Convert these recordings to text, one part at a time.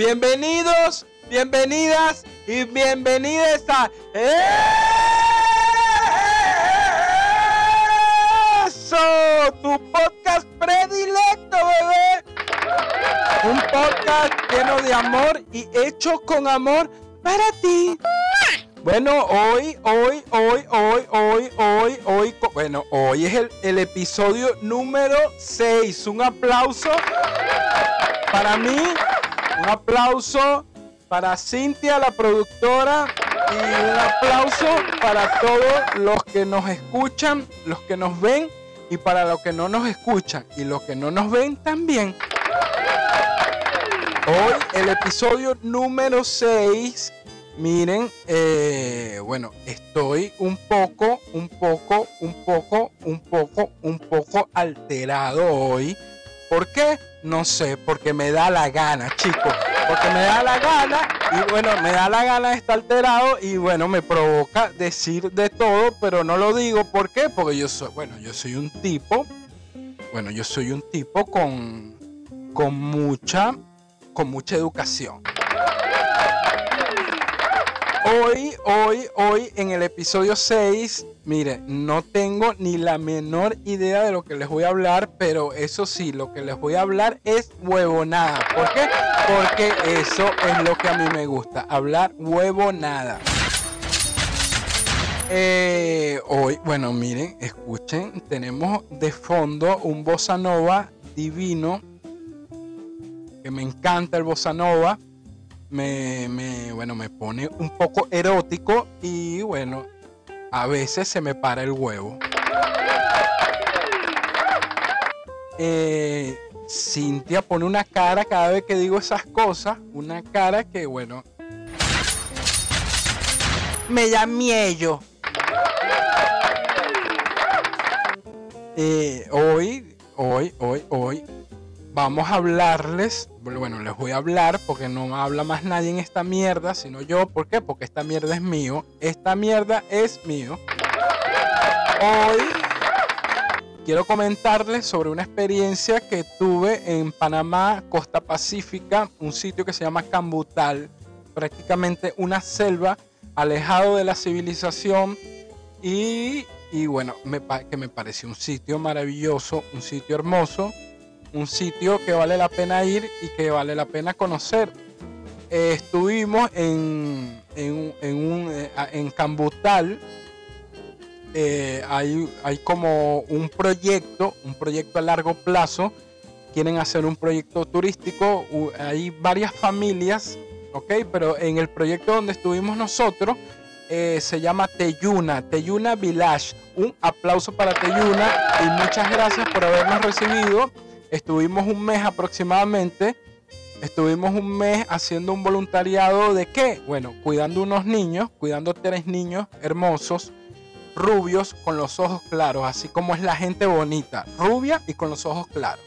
Bienvenidos, bienvenidas y bienvenidas a eso, tu podcast predilecto, bebé. Un podcast lleno de amor y hecho con amor para ti. Bueno, hoy, hoy, hoy, hoy, hoy, hoy, hoy, bueno, hoy es el, el episodio número 6. Un aplauso para mí, un aplauso para Cintia, la productora, y un aplauso para todos los que nos escuchan, los que nos ven, y para los que no nos escuchan y los que no nos ven también. Hoy el episodio número 6. Miren, eh, bueno, estoy un poco, un poco, un poco, un poco, un poco alterado hoy. ¿Por qué? No sé, porque me da la gana, chicos. Porque me da la gana y bueno, me da la gana de estar alterado y bueno, me provoca decir de todo, pero no lo digo. ¿Por qué? Porque yo soy, bueno, yo soy un tipo, bueno, yo soy un tipo con, con mucha, con mucha educación. Hoy, hoy, hoy en el episodio 6, mire, no tengo ni la menor idea de lo que les voy a hablar, pero eso sí, lo que les voy a hablar es huevonada. ¿Por qué? Porque eso es lo que a mí me gusta, hablar huevonada. Eh, hoy, bueno, miren, escuchen, tenemos de fondo un bossa nova divino, que me encanta el bossa nova me, me, bueno, me pone un poco erótico y bueno, a veces se me para el huevo. Eh, Cintia pone una cara cada vez que digo esas cosas, una cara que bueno, me da miedo. Eh, hoy, hoy, hoy, hoy vamos a hablarles, bueno, les voy a hablar porque no habla más nadie en esta mierda, sino yo. ¿Por qué? Porque esta mierda es mío. Esta mierda es mío. Hoy quiero comentarles sobre una experiencia que tuve en Panamá, Costa Pacífica, un sitio que se llama Cambutal, prácticamente una selva alejado de la civilización y, y bueno, que me pareció un sitio maravilloso, un sitio hermoso un sitio que vale la pena ir y que vale la pena conocer. Eh, estuvimos en, en, un, eh, en Cambutal. Eh, hay, hay como un proyecto, un proyecto a largo plazo. Quieren hacer un proyecto turístico. Hay varias familias, ¿ok? Pero en el proyecto donde estuvimos nosotros se llama Teyuna, Teyuna Village. Un aplauso para Teyuna y muchas gracias por habernos recibido. Estuvimos un mes aproximadamente. Estuvimos un mes haciendo un voluntariado de qué? Bueno, cuidando unos niños, cuidando tres niños hermosos, rubios, con los ojos claros, así como es la gente bonita, rubia y con los ojos claros.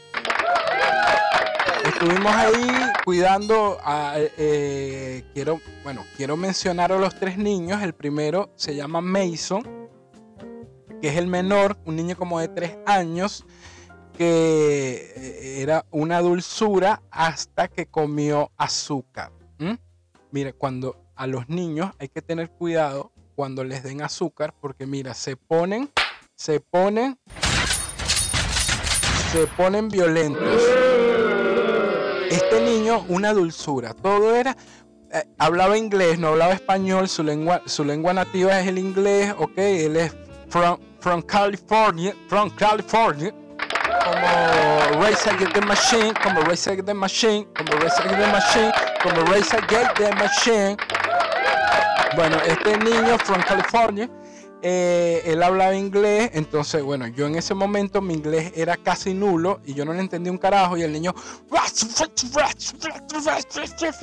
Estuvimos ahí cuidando a, eh, quiero, bueno, quiero mencionar a los tres niños. El primero se llama Mason, que es el menor, un niño como de tres años que eh, era una dulzura hasta que comió azúcar. Mire, cuando a los niños hay que tener cuidado cuando les den azúcar, porque mira, se ponen, se ponen, se ponen violentos. Este niño, una dulzura, todo era, eh, hablaba inglés, no hablaba español, su lengua, su lengua nativa es el inglés, ok, él es from, from California, from California como Race Against the Machine, como Race Against the Machine, como Race Against the Machine, como Race Against the Machine. Bueno, este niño from California, eh, él hablaba inglés, entonces, bueno, yo en ese momento mi inglés era casi nulo y yo no le entendí un carajo y el niño,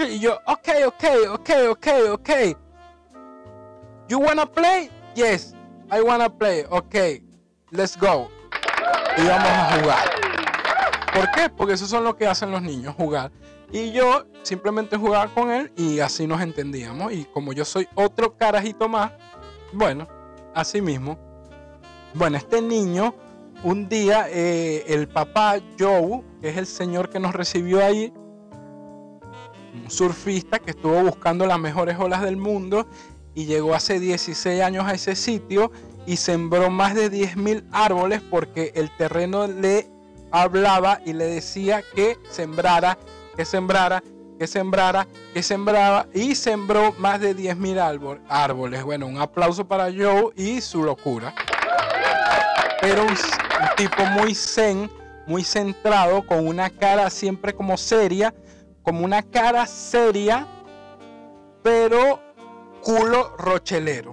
y yo, ok, ok, ok, ok, ok. You wanna play? Yes, I wanna play. Ok, let's go y vamos a jugar. ¿Por qué? Porque eso son lo que hacen los niños, jugar. Y yo simplemente jugaba con él y así nos entendíamos. Y como yo soy otro carajito más, bueno, así mismo. Bueno, este niño, un día eh, el papá Joe, que es el señor que nos recibió ahí, un surfista que estuvo buscando las mejores olas del mundo y llegó hace 16 años a ese sitio y sembró más de 10.000 árboles porque el terreno le hablaba y le decía que sembrara, que sembrara, que sembrara, que sembraba y sembró más de 10.000 árboles. Bueno, un aplauso para Joe y su locura. Era un, tipo muy zen, muy centrado, con una cara siempre como seria, como una cara seria, pero culo rochelero.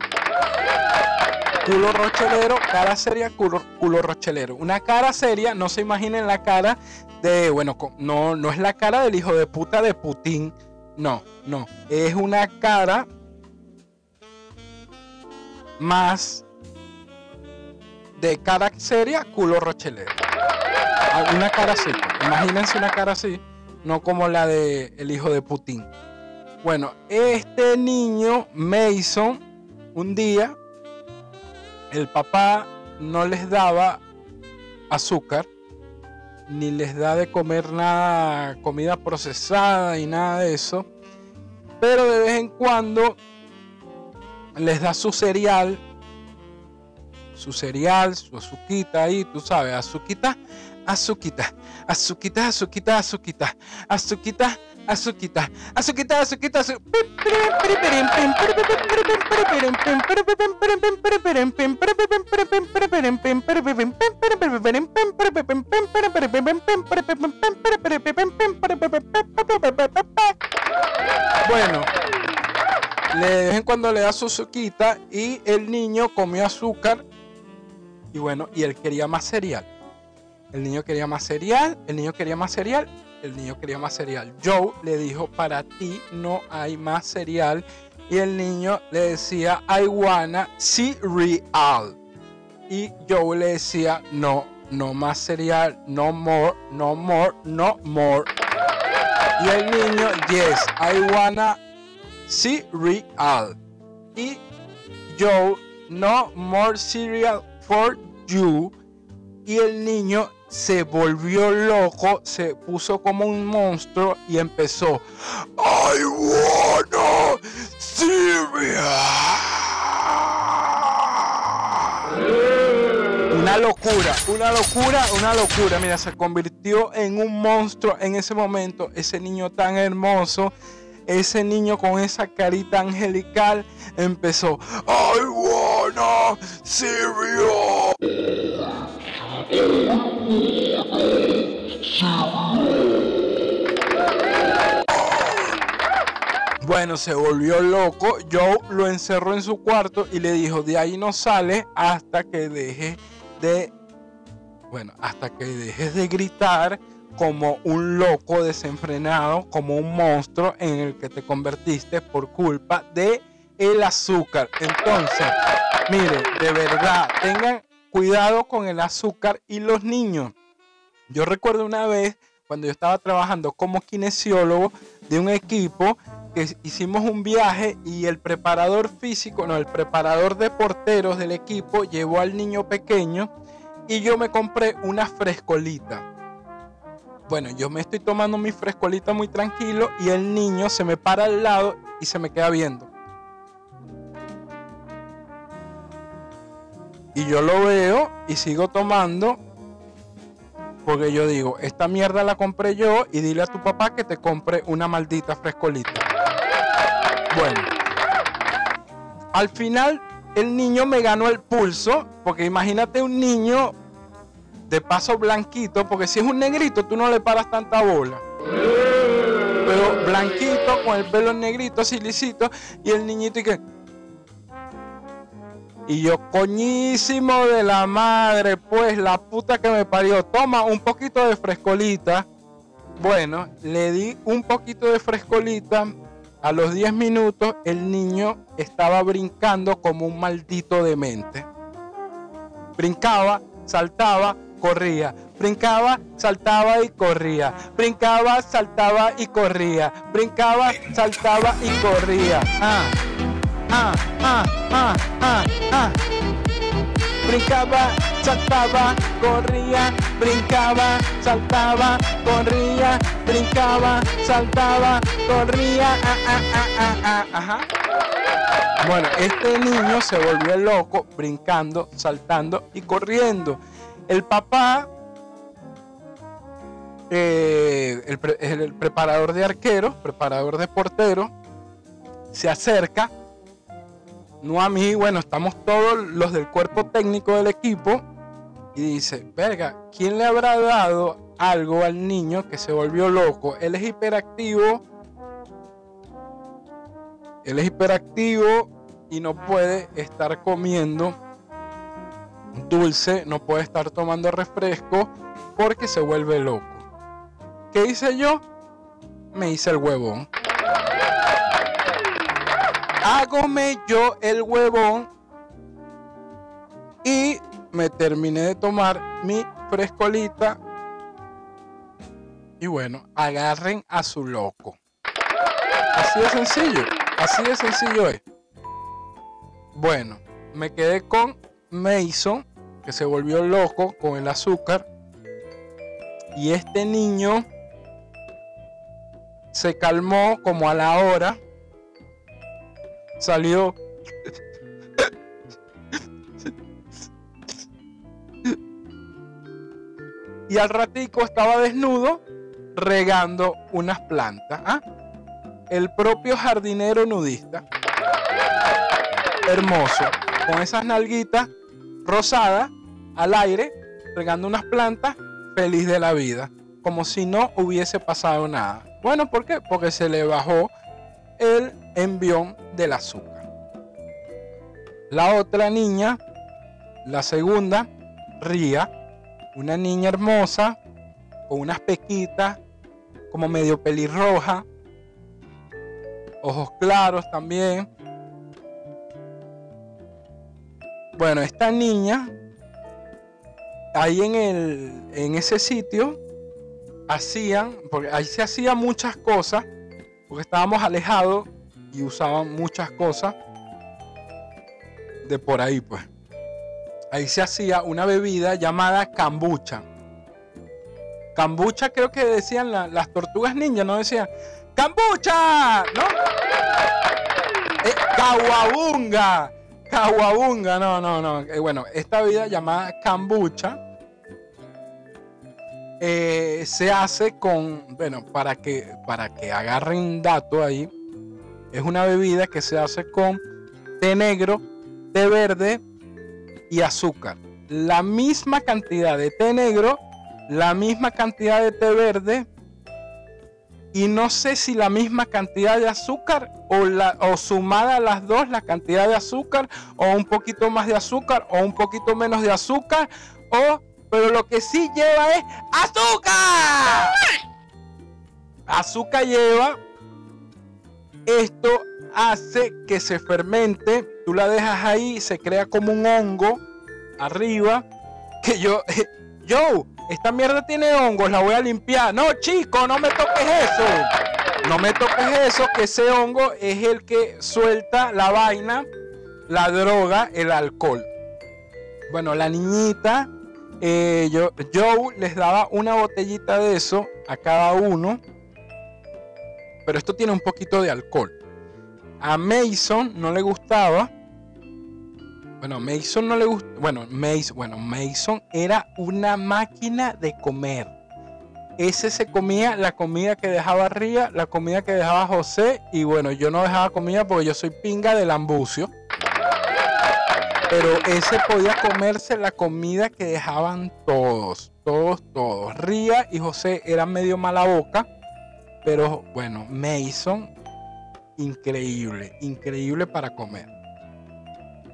Culo rochelero, cara seria, culo, culo rochelero. Una cara seria, no se imaginen la cara de, bueno, no, no es la cara del hijo de puta de Putin. No, no. Es una cara más de cara seria, culo rochelero. Ah, una cara así. Imagínense una cara así, no como la de el hijo de Putin. Bueno, este niño, Mason, un día, el papá no les daba azúcar, ni les da de comer nada, comida procesada y nada de eso. Pero de vez en cuando les da su cereal, su cereal, su azuquita ahí, tú sabes, azuquita, azuquita, azuquita, azuquita, azuquita, azuquita, azuquita, azuquita, azuquita, Bueno, de vez en cuando le da su azuquita y el niño comió azúcar y bueno, y él quería más cereal. El niño quería más cereal, el niño quería más cereal el niño quería más cereal. Joe le dijo, para ti no hay más cereal. Y el niño le decía, I wanna cereal. Y Joe le decía, no, no más cereal, no more, no more, no more. Y el niño, yes, I wanna cereal. Y Joe, no more cereal for you. Y el niño se volvió loco, se puso como un monstruo y empezó. I wanna Una locura, una locura, una locura. Mira, se convirtió en un monstruo en ese momento. Ese niño tan hermoso, ese niño con esa carita angelical, empezó. I wanna cereal. Bueno, se volvió loco. Joe lo encerró en su cuarto y le dijo, de ahí no sale hasta que deje de... Bueno, hasta que dejes de gritar como un loco desenfrenado, como un monstruo en el que te convertiste por culpa de el azúcar. Entonces, miren, de verdad, tengan cuidado con el azúcar y los niños. Yo recuerdo una vez cuando yo estaba trabajando como kinesiólogo de un equipo que hicimos un viaje y el preparador físico, no, el preparador de porteros del equipo llevó al niño pequeño y yo me compré una frescolita. Bueno, yo me estoy tomando mi frescolita muy tranquilo y el niño se me para al lado y se me queda viendo. Y yo lo veo y sigo tomando porque yo digo, esta mierda la compré yo y dile a tu papá que te compre una maldita frescolita. Bueno, al final el niño me ganó el pulso, porque imagínate un niño de paso blanquito, porque si es un negrito tú no le paras tanta bola. Pero blanquito, con el pelo negrito, así lisito, y el niñito y que... Y yo, coñísimo de la madre, pues la puta que me parió. Toma un poquito de frescolita. Bueno, le di un poquito de frescolita. A los 10 minutos el niño estaba brincando como un maldito demente. Brincaba, saltaba, corría. Brincaba, saltaba y corría. Brincaba, saltaba y corría. Brincaba, saltaba y corría. Ah ah, ah, ah, ah, ah. brincaba, saltaba, corría, brincaba, saltaba, corría, brincaba, saltaba, corría. Ah, ah, ah, ah, ah, ajá. Bueno, este niño se volvió loco brincando, saltando y corriendo. El papá, eh, el, pre- el preparador de arqueros, preparador de porteros, se acerca, no a mí, bueno, estamos todos los del cuerpo técnico del equipo, y dice, verga, ¿quién le habrá dado algo al niño que se volvió loco? Él es hiperactivo, él es hiperactivo y no puede estar comiendo dulce, no puede estar tomando refresco porque se vuelve loco. ¿Qué hice yo? Me hice el huevón. Hágome yo el huevón y me terminé de tomar mi frescolita. Y bueno, agarren a su loco. Así de sencillo, así de sencillo es. Bueno, me quedé con Mason, que se volvió loco con el azúcar. Y este niño se calmó como a la hora. Salió. Y al ratico estaba desnudo regando unas plantas. ¿ah? El propio jardinero nudista. Hermoso. Con esas nalguitas rosadas al aire, regando unas plantas, feliz de la vida. Como si no hubiese pasado nada. Bueno, ¿por qué? Porque se le bajó el envión del azúcar. La otra niña, la segunda, Ría, una niña hermosa, con unas pequitas, como medio pelirroja, ojos claros también. Bueno, esta niña, ahí en, el, en ese sitio, hacían, porque ahí se hacían muchas cosas, porque estábamos alejados y usaban muchas cosas de por ahí, pues. Ahí se hacía una bebida llamada cambucha. Cambucha creo que decían la- las tortugas ninja, no decían cambucha, ¿no? Eh, caguabunga, no, no, no. Eh, bueno, esta bebida llamada cambucha eh, se hace con, bueno, para que, para que agarren dato ahí, es una bebida que se hace con té negro, té verde y azúcar. La misma cantidad de té negro, la misma cantidad de té verde y no sé si la misma cantidad de azúcar o, la, o sumada a las dos la cantidad de azúcar o un poquito más de azúcar o un poquito menos de azúcar o pero lo que sí lleva es azúcar. Azúcar lleva esto hace que se fermente, tú la dejas ahí, se crea como un hongo arriba, que yo, yo, esta mierda tiene hongos, la voy a limpiar. No, chico, no me toques eso. No me toques eso, que ese hongo es el que suelta la vaina, la droga, el alcohol. Bueno, la niñita, eh, yo, Joe les daba una botellita de eso a cada uno pero esto tiene un poquito de alcohol. A Mason no le gustaba. Bueno, Mason no le gustaba. Bueno, Mason, bueno, Mason era una máquina de comer. Ese se comía la comida que dejaba Ría, la comida que dejaba José. Y bueno, yo no dejaba comida porque yo soy pinga del ambucio. Pero ese podía comerse la comida que dejaban todos. Todos, todos. Ría y José eran medio mala boca. Pero bueno, Mason, increíble, increíble para comer.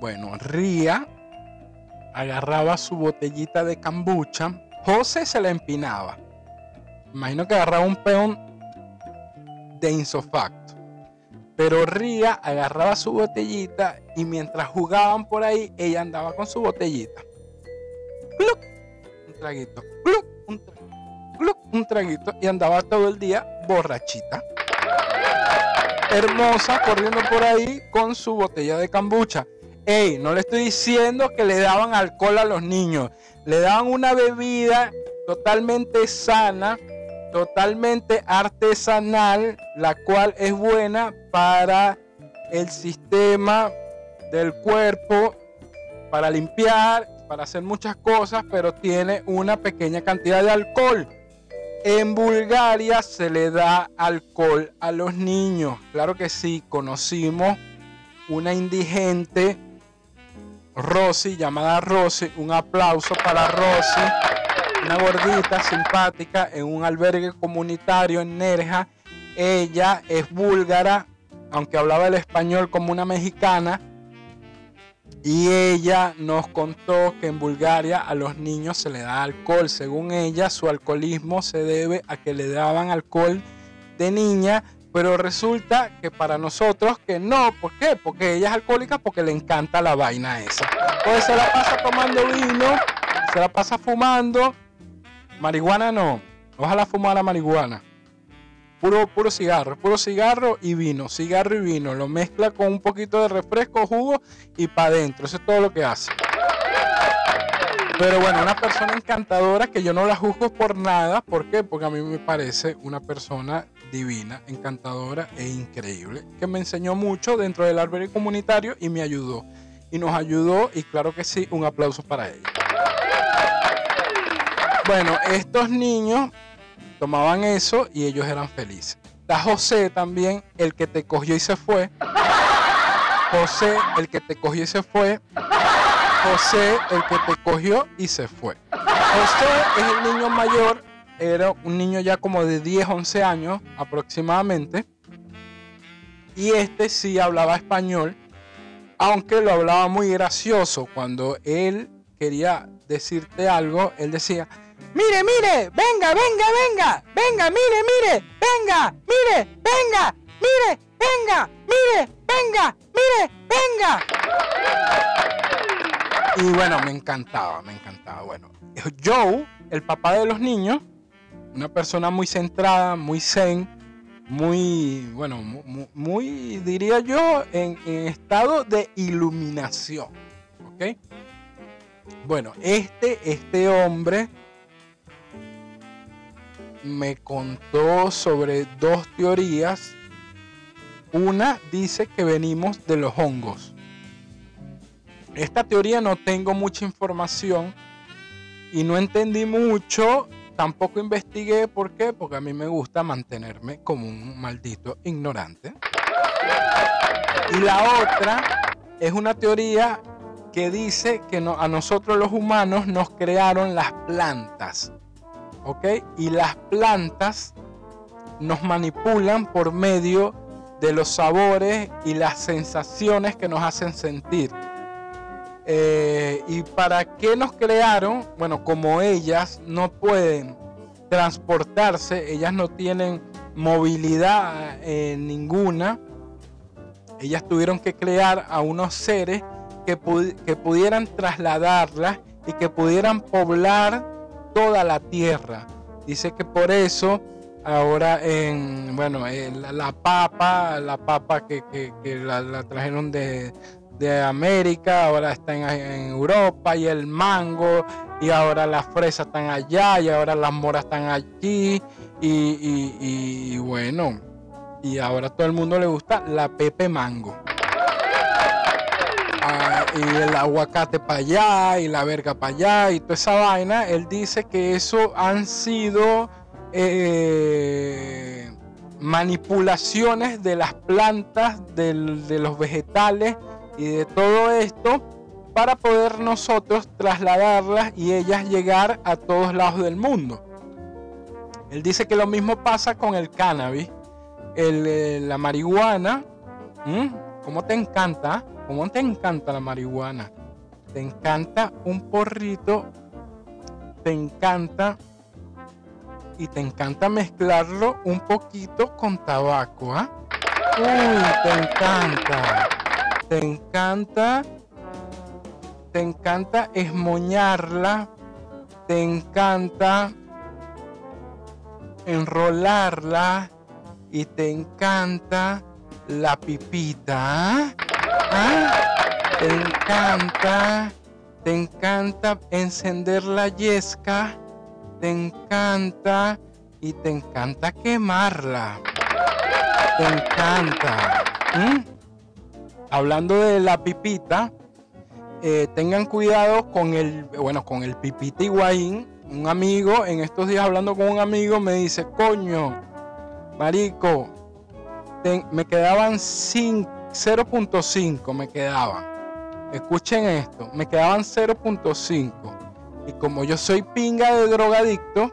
Bueno, Ría agarraba su botellita de kombucha. José se la empinaba. Imagino que agarraba un peón de insofacto. Pero Ría agarraba su botellita y mientras jugaban por ahí, ella andaba con su botellita. ¡Cluc! Un traguito. Un traguito. Un traguito. Y andaba todo el día borrachita. Hermosa, corriendo por ahí con su botella de kombucha. Ey, no le estoy diciendo que le daban alcohol a los niños. Le daban una bebida totalmente sana, totalmente artesanal, la cual es buena para el sistema del cuerpo, para limpiar, para hacer muchas cosas, pero tiene una pequeña cantidad de alcohol. En Bulgaria se le da alcohol a los niños. Claro que sí, conocimos una indigente, Rosy, llamada Rosy. Un aplauso para Rosy, una gordita simpática en un albergue comunitario en Nerja. Ella es búlgara, aunque hablaba el español como una mexicana y ella nos contó que en Bulgaria a los niños se le da alcohol. Según ella, su alcoholismo se debe a que le daban alcohol de niña, pero resulta que para nosotros que no. ¿Por qué? Porque ella es alcohólica porque le encanta la vaina esa. Pues se la pasa tomando vino, se la pasa fumando. Marihuana no. Ojalá fumara marihuana. Puro, puro cigarro, puro cigarro y vino, cigarro y vino. Lo mezcla con un poquito de refresco, jugo y para adentro. Eso es todo lo que hace. Pero bueno, una persona encantadora que yo no la juzgo por nada. ¿Por qué? Porque a mí me parece una persona divina, encantadora e increíble. Que me enseñó mucho dentro del albergue comunitario y me ayudó. Y nos ayudó y claro que sí, un aplauso para ella. Bueno, estos niños tomaban eso y ellos eran felices. Está José también, el que te cogió y se fue. José, el que te cogió y se fue. José, el que te cogió y se fue. José es el niño mayor, era un niño ya como de 10, 11 años aproximadamente. Y este sí hablaba español, aunque lo hablaba muy gracioso. Cuando él quería decirte algo, él decía, mire, mire, venga, venga, venga, venga, mire, mire, venga, mire, venga, mire, venga, mire, venga, mire, venga. Y bueno, me encantaba, me encantaba. Bueno, Joe, el papá de los niños, una persona muy centrada, muy zen, muy, bueno, muy, diría yo, en, en estado de iluminación. ¿Ok? Bueno, este, este hombre me contó sobre dos teorías. Una dice que venimos de los hongos. Esta teoría no tengo mucha información y no entendí mucho. Tampoco investigué por qué, porque a mí me gusta mantenerme como un maldito ignorante. Y la otra es una teoría que dice que a nosotros los humanos nos crearon las plantas. ¿Ok? Y las plantas nos manipulan por medio de los sabores y las sensaciones que nos hacen sentir. Eh, ¿Y para qué nos crearon? Bueno, como ellas no pueden transportarse, ellas no tienen movilidad eh, ninguna, ellas tuvieron que crear a unos seres que, pudieran trasladarla y que pudieran poblar toda la tierra. Dice que por eso ahora en, bueno, la, papa, la papa que, la, trajeron de, América, ahora está en, Europa, y el mango, y ahora las fresas están allá, y ahora las moras están allí, y bueno, y ahora todo el mundo le gusta la pepe mango y el aguacate para allá y la verga para allá y toda esa vaina, él dice que eso han sido eh, manipulaciones de las plantas, de los vegetales y de todo esto para poder nosotros trasladarlas y ellas llegar a todos lados del mundo. Él dice que lo mismo pasa con el cannabis, eh, la marihuana. ¿Cómo te encanta? ¿Cómo te encanta la marihuana? Te encanta un porrito, te encanta y te encanta mezclarlo un poquito con tabaco, ¿ah? Uy, te encanta. Te encanta. Te encanta esmoñarla. Te encanta enrolarla. Y te encanta la pipita. ¿Ah? Te encanta, te encanta encender la yesca, te encanta y te encanta quemarla. Te encanta. Hablando de la pipita, eh, tengan cuidado con el, bueno, con el pipita Higuaín. Un amigo, en estos días hablando con un amigo, me dice, coño, marico, me quedaban 0.5, me quedaban. Escuchen esto, me quedaban 0.5. Y como yo soy pinga de drogadicto,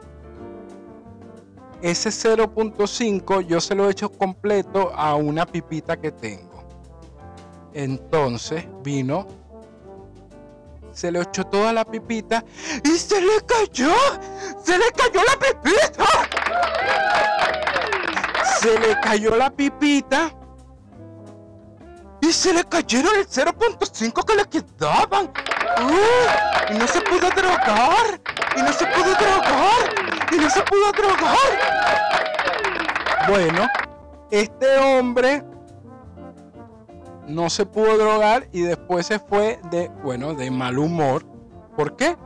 ese 0.5 yo se lo he hecho completo a una pipita que tengo. Entonces vino, se le echó toda la pipita y se le cayó, se le cayó la pipita. Se le cayó la pipita se le cayeron el 0.5 que le quedaban. y no se pudo drogar. Y no se pudo drogar. Y no se pudo drogar. Bueno, este hombre no se pudo drogar y después se fue de, bueno, de mal humor. ¿Por qué?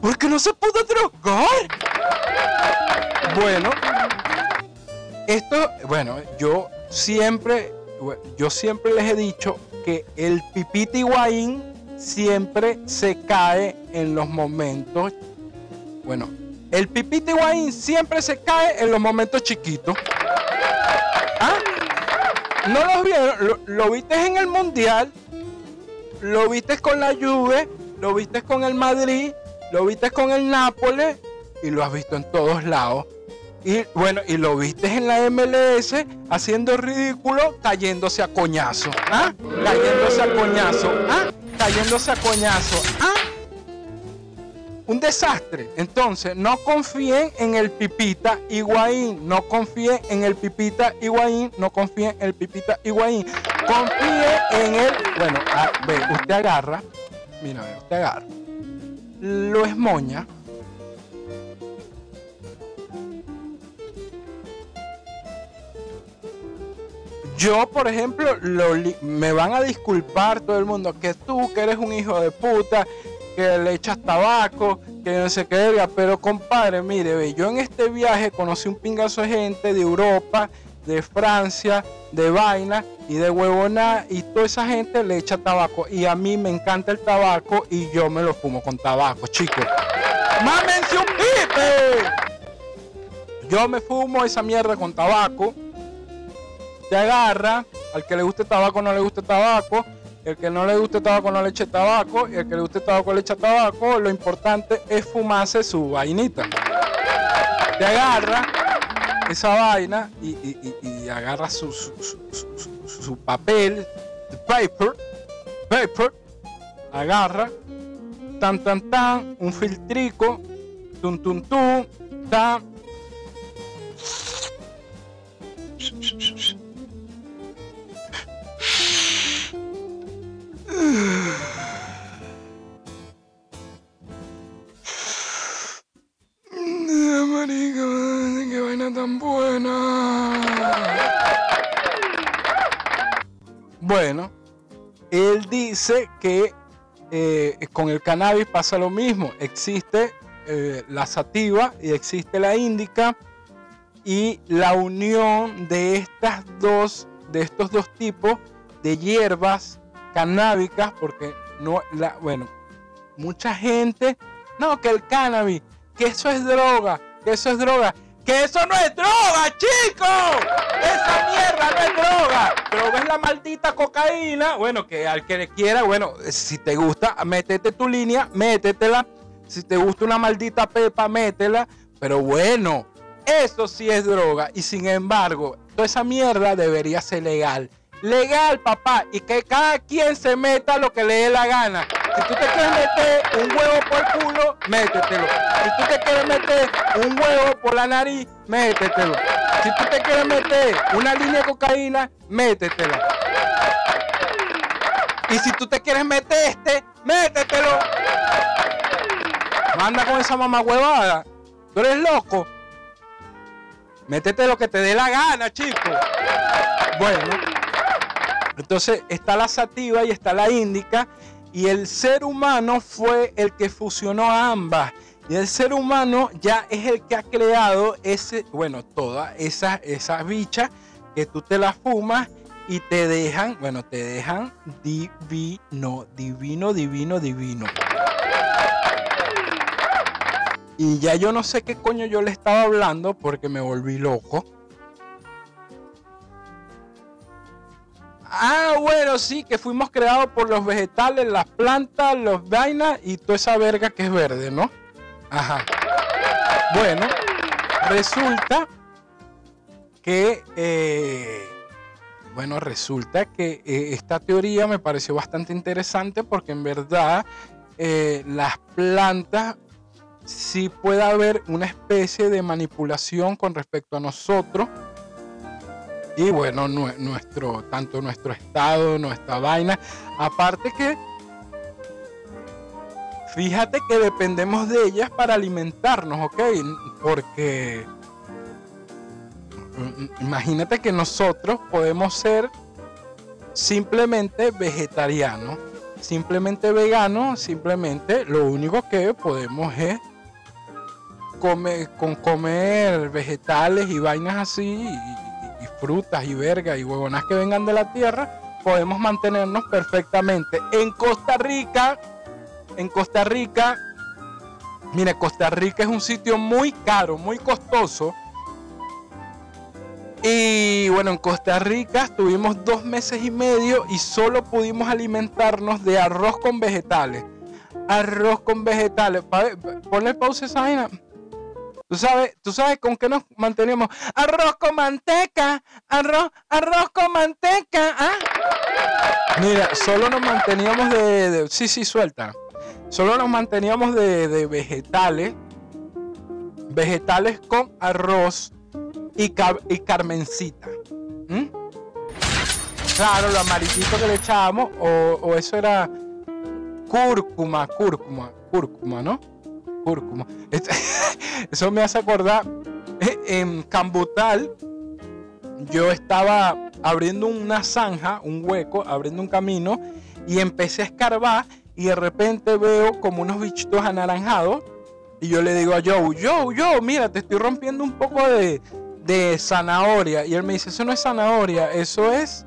Porque no se pudo drogar. Bueno, esto, bueno, yo siempre yo siempre les he dicho que el pipita Higuaín siempre se cae en los momentos. Bueno, el pipita Higuaín siempre se cae en los momentos chiquitos. ¿Ah? ¿No los vieron? Lo, viste en el Mundial, lo viste con la Juve, lo viste con el Madrid, lo viste con el Nápoles y lo has visto en todos lados. Y bueno, y lo viste en la MLS haciendo ridículo, cayéndose a coñazo. ¿Ah? Cayéndose a coñazo. ¿Ah? Cayéndose a coñazo. ¿Ah? Un desastre. Entonces, no confíen en el Pipita Higuaín. No confíen en el Pipita Higuaín. No confíen en el Pipita Higuaín. Confíen en el. Bueno, ah, ve, usted agarra. Mira, usted agarra. Lo es Yo, por ejemplo, me van a disculpar todo el mundo que tú, que eres un hijo de puta, que le echas tabaco, que no sé qué, pero compadre, mire, yo en este viaje conocí un pingazo de gente de Europa, de Francia, de vaina y de huevona, y toda esa gente le echa tabaco. Y a mí me encanta el tabaco y yo me lo fumo con tabaco, chicos. ¡Mámense un pipe! Yo me fumo esa mierda con tabaco te agarra, al que le guste tabaco no le guste tabaco, el que no le guste tabaco no le eche tabaco, y el que le guste tabaco le echa tabaco, lo importante es fumarse su vainita. Te agarra esa vaina y, agarra su, su, papel, paper, paper, agarra, tan tan tan, un filtrico, tum tum tum, tan Marica, qué vaina tan buena. Bueno, él dice que eh, con el cannabis pasa lo mismo. Existe eh, la sativa y existe la índica y la unión de estas dos, de estos dos tipos de hierbas canábicas, porque no, la, bueno, mucha gente, no, que el cannabis, que eso es droga, que eso es droga. Que eso no es droga, chicos. Esa mierda no es droga. Droga es la maldita cocaína. Bueno, que al que le quiera, bueno, si te gusta, métete tu línea, métetela. Si te gusta una maldita pepa, métela. Pero bueno, eso sí es droga. Y sin embargo, toda esa mierda debería ser legal legal, papá, y que cada quien se meta lo que le dé la gana. Si tú te quieres meter un huevo por el culo, métetelo. Si tú te quieres meter un huevo por la nariz, métetelo. Si tú te quieres meter una línea de cocaína, métetela. Y si tú te quieres meter este, métetelo. Manda con esa mamá huevada. Tú eres loco. Métete lo que te dé la gana, chico. Bueno. Entonces está la sativa y está la índica Y el ser humano fue el que fusionó a ambas. Y el ser humano ya es el que ha creado ese, bueno, todas esas, esas bichas que tú te las fumas y te dejan, bueno, te dejan divino, divino, divino, divino. Y ya yo no sé qué coño yo le estaba hablando porque me volví loco. Ah, bueno, sí, que fuimos creados por los vegetales, las plantas, los vainas y toda esa verga que es verde, ¿no? Ajá. Bueno, resulta que, eh, bueno, resulta que eh, esta teoría me pareció bastante interesante porque en verdad eh, las plantas sí puede haber una especie de manipulación con respecto a nosotros y bueno, nuestro, tanto nuestro estado, nuestra vaina. Aparte que, fíjate que dependemos de ellas para alimentarnos, ¿ok? Porque mm, imagínate que nosotros podemos ser simplemente vegetarianos, simplemente veganos, simplemente lo único que podemos es comer, con comer vegetales y vainas así frutas y verga y huevonas que vengan de la tierra, podemos mantenernos perfectamente. En Costa Rica, en Costa Rica, mire, Costa Rica es un sitio muy caro, muy costoso. Y bueno, en Costa Rica estuvimos dos meses y medio y solo pudimos alimentarnos de arroz con vegetales. Arroz con vegetales. Ponle pausa esa vaina. ¿Tú sabes, ¿Tú sabes con qué nos manteníamos? Arroz con manteca, arroz, arroz con manteca. ¿ah? Mira, solo nos manteníamos de, Sí, sí, suelta. Solo nos manteníamos de, vegetales. Vegetales con arroz y, y carmencita. Claro, lo amarillito que le echábamos, o, o eso era cúrcuma, cúrcuma, cúrcuma, ¿no? Cúrcuma. Eso me hace acordar, eh, en Cambutal, yo estaba abriendo una zanja, un hueco, abriendo un camino, y empecé a escarbar, y de repente veo como unos bichitos anaranjados, y yo le digo a Joe, Joe, Joe, mira, te estoy rompiendo un poco de, de zanahoria. Y él me dice, eso no es zanahoria, eso es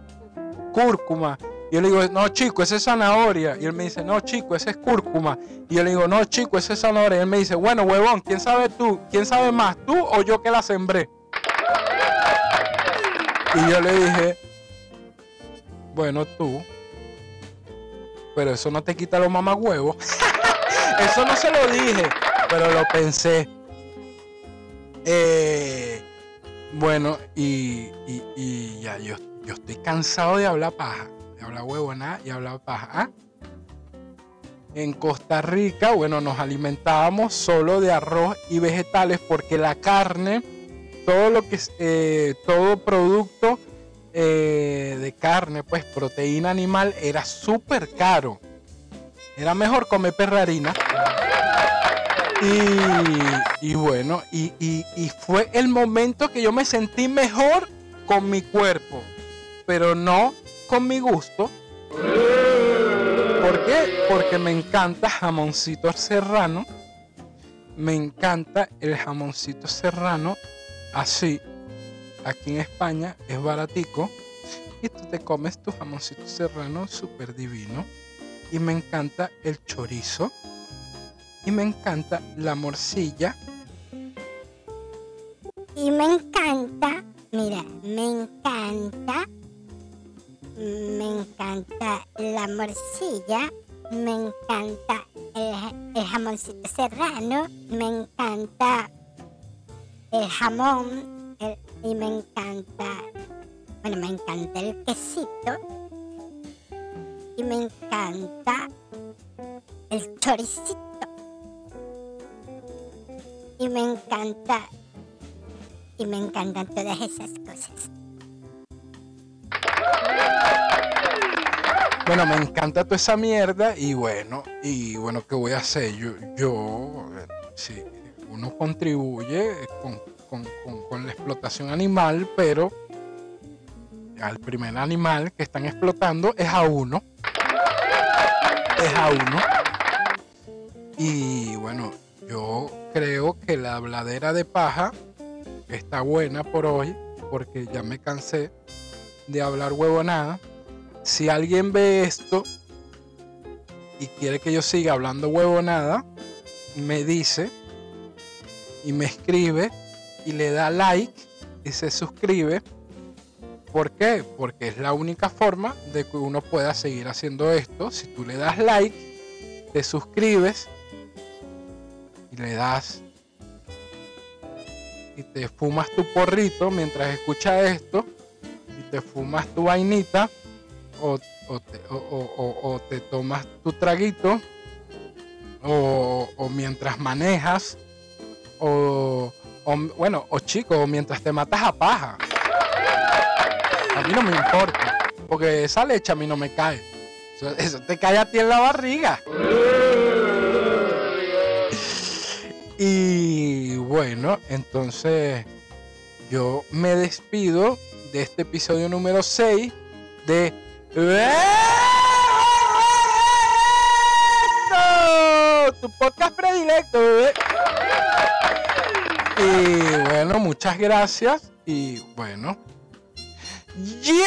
cúrcuma. Y yo le digo, no, chico, esa es zanahoria. Y él me dice, no, chico, ese es cúrcuma. Y yo le digo, no, chico, ese es zanahoria. Y él me dice, bueno, huevón, ¿quién sabe tú? ¿Quién sabe más, tú o yo que la sembré? Y yo le dije, bueno, tú. Pero eso no te quita los mamagüevos. eso no se lo dije, pero lo pensé. Eh, bueno, y, y, ya, yo, yo estoy cansado de hablar paja habla huevona y habla paja. En Costa Rica, bueno, nos alimentábamos solo de arroz y vegetales porque la carne, todo lo que eh, todo producto eh, de carne, pues proteína animal, era súper caro. Era mejor comer perrarina. Y, y bueno, y, y fue el momento que yo me sentí mejor con mi cuerpo. Pero no con mi gusto. ¿Por qué? Porque me encanta jamoncito serrano. Me encanta el jamoncito serrano así. Aquí en España es baratico. Y tú te comes tu jamoncito serrano súper divino. Y me encanta el chorizo. Y me encanta la morcilla. Y me encanta, mira, me encanta me encanta la morcilla, me encanta el, jamoncito serrano, me encanta el jamón y me encanta, bueno, me encanta el quesito y me encanta el choricito y me encanta y me encantan todas esas cosas. Bueno, me encanta toda esa mierda y bueno, y bueno, ¿qué voy a hacer? Yo, yo sí, uno contribuye con, la explotación animal, pero al primer animal que están explotando es a uno. Es sauno. Y bueno, yo creo que la habladera de paja está buena por hoy, porque ya me cansé de hablar huevonada. Si alguien ve esto y quiere que yo siga hablando huevonada, me dice y me escribe y le da like y se suscribe. ¿Por qué? Porque es la única forma de que uno pueda seguir haciendo esto. Si tú le das like, te suscribes y le das y te fumas tu porrito mientras escuchas esto y te fumas tu vainita o, te, o te, tomas tu traguito o, mientras manejas o, bueno o chico o mientras te matas a paja. A mí no me importa porque esa leche a mí no me cae. Eso te cae a ti en la barriga. Y bueno, entonces yo me despido de este episodio número 6 de tu podcast predilecto, Y bueno, muchas gracias. Y bueno, llévatelo.